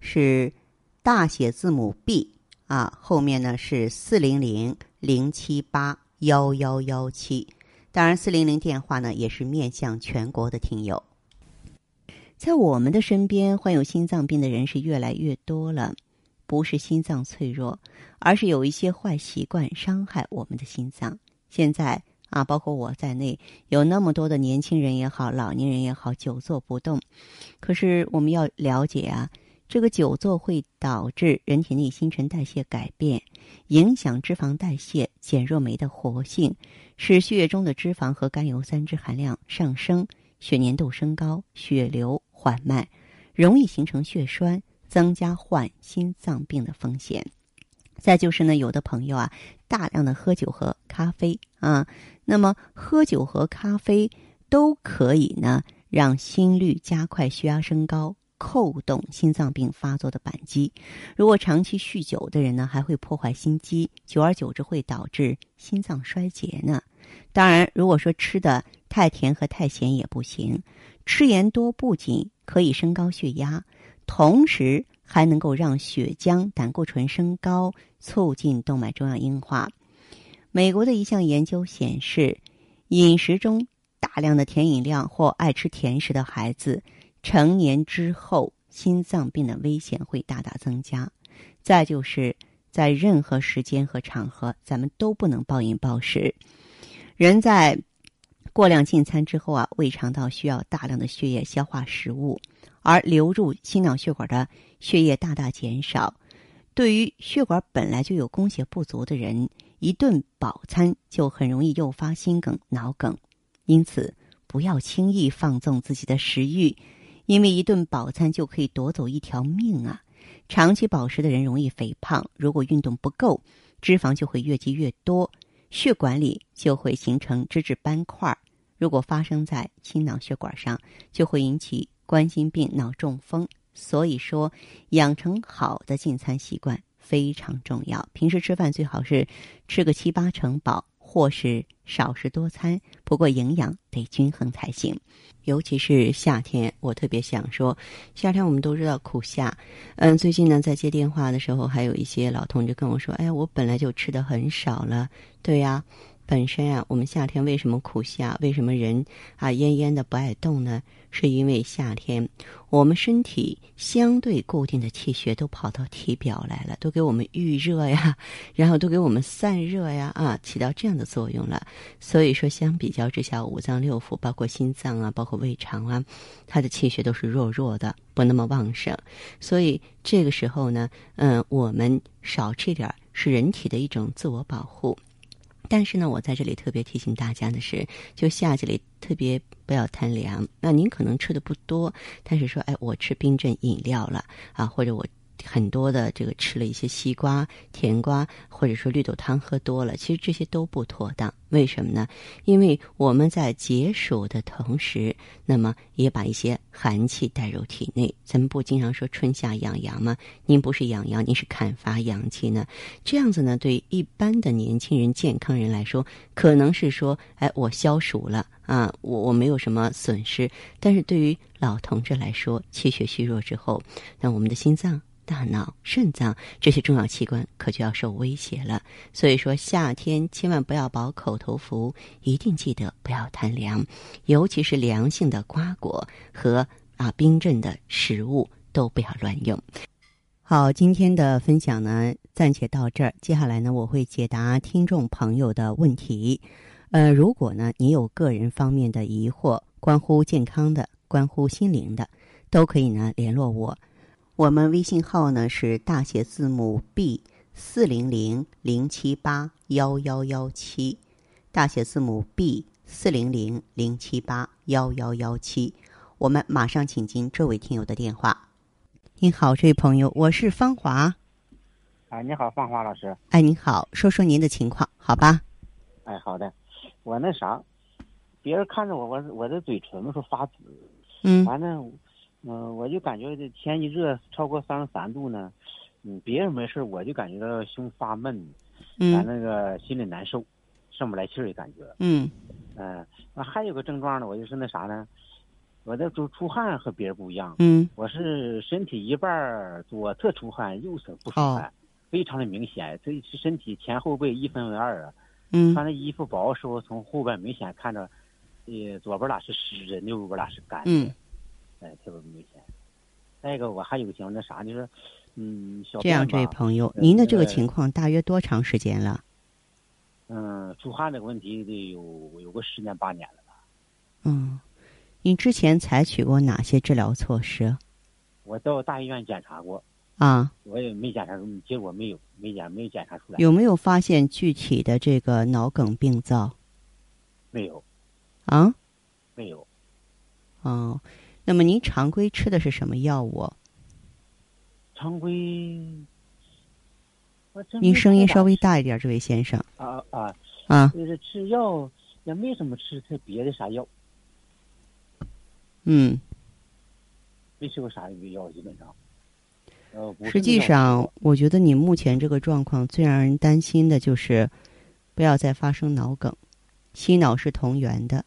是大写字母 B 啊，后面呢是四零零零七八幺幺幺七。当然，四零零电话呢也是面向全国的听友。在我们的身边，患有心脏病的人是越来越多了。不是心脏脆弱，而是有一些坏习惯伤害我们的心脏。现在啊，包括我在内，有那么多的年轻人也好，老年人也好，久坐不动。可是我们要了解啊，这个久坐会导致人体内新陈代谢改变，影响脂肪代谢，减弱酶的活性，使血液中的脂肪和甘油三酯含量上升，血粘度升高，血流。缓慢，容易形成血栓，增加患心脏病的风险。再就是呢，有的朋友啊，大量的喝酒和咖啡啊，那么喝酒和咖啡都可以呢，让心率加快、血压升高，扣动心脏病发作的扳机。如果长期酗酒的人呢，还会破坏心肌，久而久之会导致心脏衰竭呢。当然，如果说吃的太甜和太咸也不行。吃盐多不仅可以升高血压，同时还能够让血浆、胆固醇升高，促进动脉粥样硬化。美国的一项研究显示，饮食中大量的甜饮料或爱吃甜食的孩子，成年之后心脏病的危险会大大增加。再就是在任何时间和场合，咱们都不能暴饮暴食。人在过量进餐之后啊，胃肠道需要大量的血液消化食物，而流入心脑血管的血液大大减少。对于血管本来就有供血不足的人，一顿饱餐就很容易诱发心梗、脑梗。因此，不要轻易放纵自己的食欲，因为一顿饱餐就可以夺走一条命啊！长期饱食的人容易肥胖，如果运动不够，脂肪就会越积越多，血管里就会形成脂质斑块。如果发生在心脑血管上，就会引起冠心病、脑中风。所以说，养成好的进餐习惯非常重要。平时吃饭最好是吃个七八成饱，或是少食多餐。不过营养得均衡才行。尤其是夏天，我特别想说，夏天我们都知道苦夏。嗯，最近呢，在接电话的时候，还有一些老同志跟我说：“哎，我本来就吃的很少了。”对呀。本身啊，我们夏天为什么苦夏？为什么人啊奄奄的不爱动呢？是因为夏天我们身体相对固定的气血都跑到体表来了，都给我们预热呀，然后都给我们散热呀，啊，起到这样的作用了。所以说，相比较之下，五脏六腑，包括心脏啊，包括胃肠啊，它的气血都是弱弱的，不那么旺盛。所以这个时候呢，嗯，我们少吃点是人体的一种自我保护。但是呢，我在这里特别提醒大家的是，就夏季里特别不要贪凉。那您可能吃的不多，但是说，哎，我吃冰镇饮料了啊，或者我。很多的这个吃了一些西瓜、甜瓜，或者说绿豆汤喝多了，其实这些都不妥当。为什么呢？因为我们在解暑的同时，那么也把一些寒气带入体内。咱们不经常说春夏养阳吗？您不是养阳，您是砍伐阳气呢。这样子呢，对一般的年轻人、健康人来说，可能是说，哎，我消暑了啊，我我没有什么损失。但是对于老同志来说，气血虚弱之后，那我们的心脏。大脑、肾脏这些重要器官可就要受威胁了。所以说，夏天千万不要饱口头福，一定记得不要贪凉，尤其是凉性的瓜果和啊冰镇的食物都不要乱用。好，今天的分享呢暂且到这儿，接下来呢我会解答听众朋友的问题。呃，如果呢你有个人方面的疑惑，关乎健康的、关乎心灵的，都可以呢联络我。我们微信号呢是大写字母 B 四零零零七八幺幺幺七，大写字母 B 四零零零七八幺幺幺七。我们马上请进这位听友的电话。您好，这位朋友，我是芳华。哎，你好，芳华老师。哎，您好，说说您的情况，好吧？哎，好的。我那啥，别人看着我，我我的嘴唇说发紫。嗯。完了，嗯，我就感觉这天一热超过三十三度呢，嗯，别人没事，我就感觉到胸发闷，嗯，咱那个心里难受，上不来气儿的感觉。嗯。嗯，那还有个症状呢，我就是那啥呢。我这出出汗和别人不一样，嗯，我是身体一半左侧出汗，右侧不出汗，非常的明显。这是身体前后背一分为二啊。嗯，穿的衣服薄时候，从后边明显看着，呃，左边俩是湿的，右边俩是干的。嗯，哎，特别明显。再一个，我还有个情况，那啥就是，嗯，小这样，这位朋友，您的这个情况大约多长时间了？嗯，出汗这个问题得有有个十年八年了吧。嗯。你之前采取过哪些治疗措施？我到大医院检查过啊，我也没检查出，结果没有，没检，没检查出来。有没有发现具体的这个脑梗病灶？没有。啊？没有。哦，那么您常规吃的是什么药物？常规。您声音稍微大一点，这位先生。啊啊啊！就是吃药也没什么吃特别的啥药。嗯，没吃过啥药，基本上。呃，实际上，我觉得你目前这个状况最让人担心的就是，不要再发生脑梗。心脑是同源的，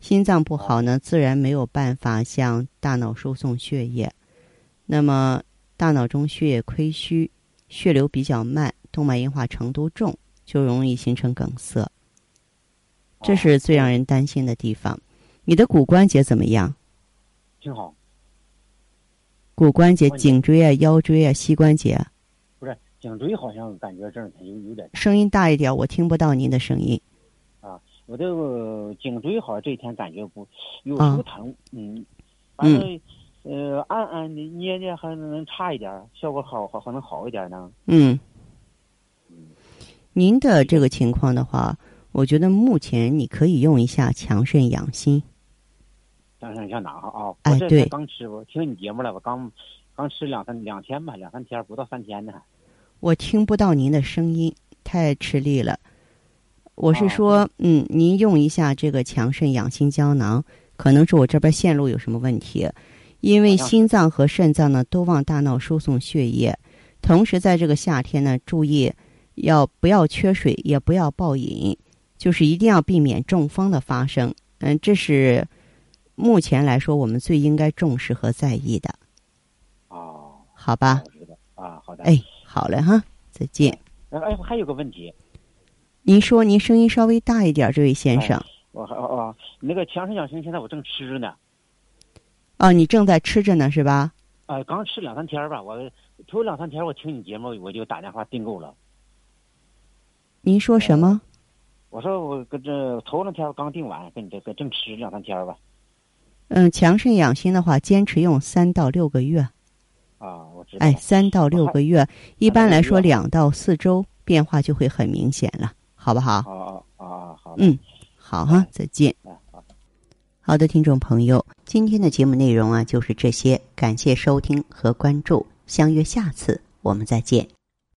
心脏不好呢，自然没有办法向大脑输送血液。那么，大脑中血液亏虚，血流比较慢，动脉硬化程度重，就容易形成梗塞。这是最让人担心的地方。你的骨关节怎么样？挺好，骨关节、颈椎啊、腰椎啊、膝关节，不是颈椎，好像感觉这儿有有点。声音大一点，我听不到您的声音。啊，我这个颈椎好像这几天感觉不，有时候疼，嗯，反正呃按按捏捏还能差一点，效果好好还能好一点呢。嗯，嗯，您的这个情况的话，我觉得目前你可以用一下强肾养心。想想想哪哈啊？哎，对，刚吃我听你节目了，我刚刚吃两三两天吧，两三天不到三天呢。我听不到您的声音，太吃力了。我是说，嗯，您用一下这个强肾养心胶囊，可能是我这边线路有什么问题，因为心脏和肾脏呢都往大脑输送血液，同时在这个夏天呢，注意要不要缺水，也不要暴饮，就是一定要避免中风的发生。嗯，这是。目前来说，我们最应该重视和在意的。哦，好吧。啊，好的。哎，好嘞哈，再见。哎，还有个问题。您说，您声音稍微大一点，这位先生。我哦哦，那个强肾养心，现在我正吃着呢。哦，你正在吃着呢，是吧？啊，刚吃两三天吧。我头两三天我听你节目，我就打电话订购了。您说什么？我说我搁这头两天我刚订完，跟你这个正吃两三天吧。嗯，强肾养心的话，坚持用三到六个月。啊，我知道。哎，三到六个月，一般来说两到四周变化就会很明显了，好不好？啊啊啊！好。嗯，好哈，再见。好。好的，听众朋友，今天的节目内容啊就是这些，感谢收听和关注，相约下次我们再见。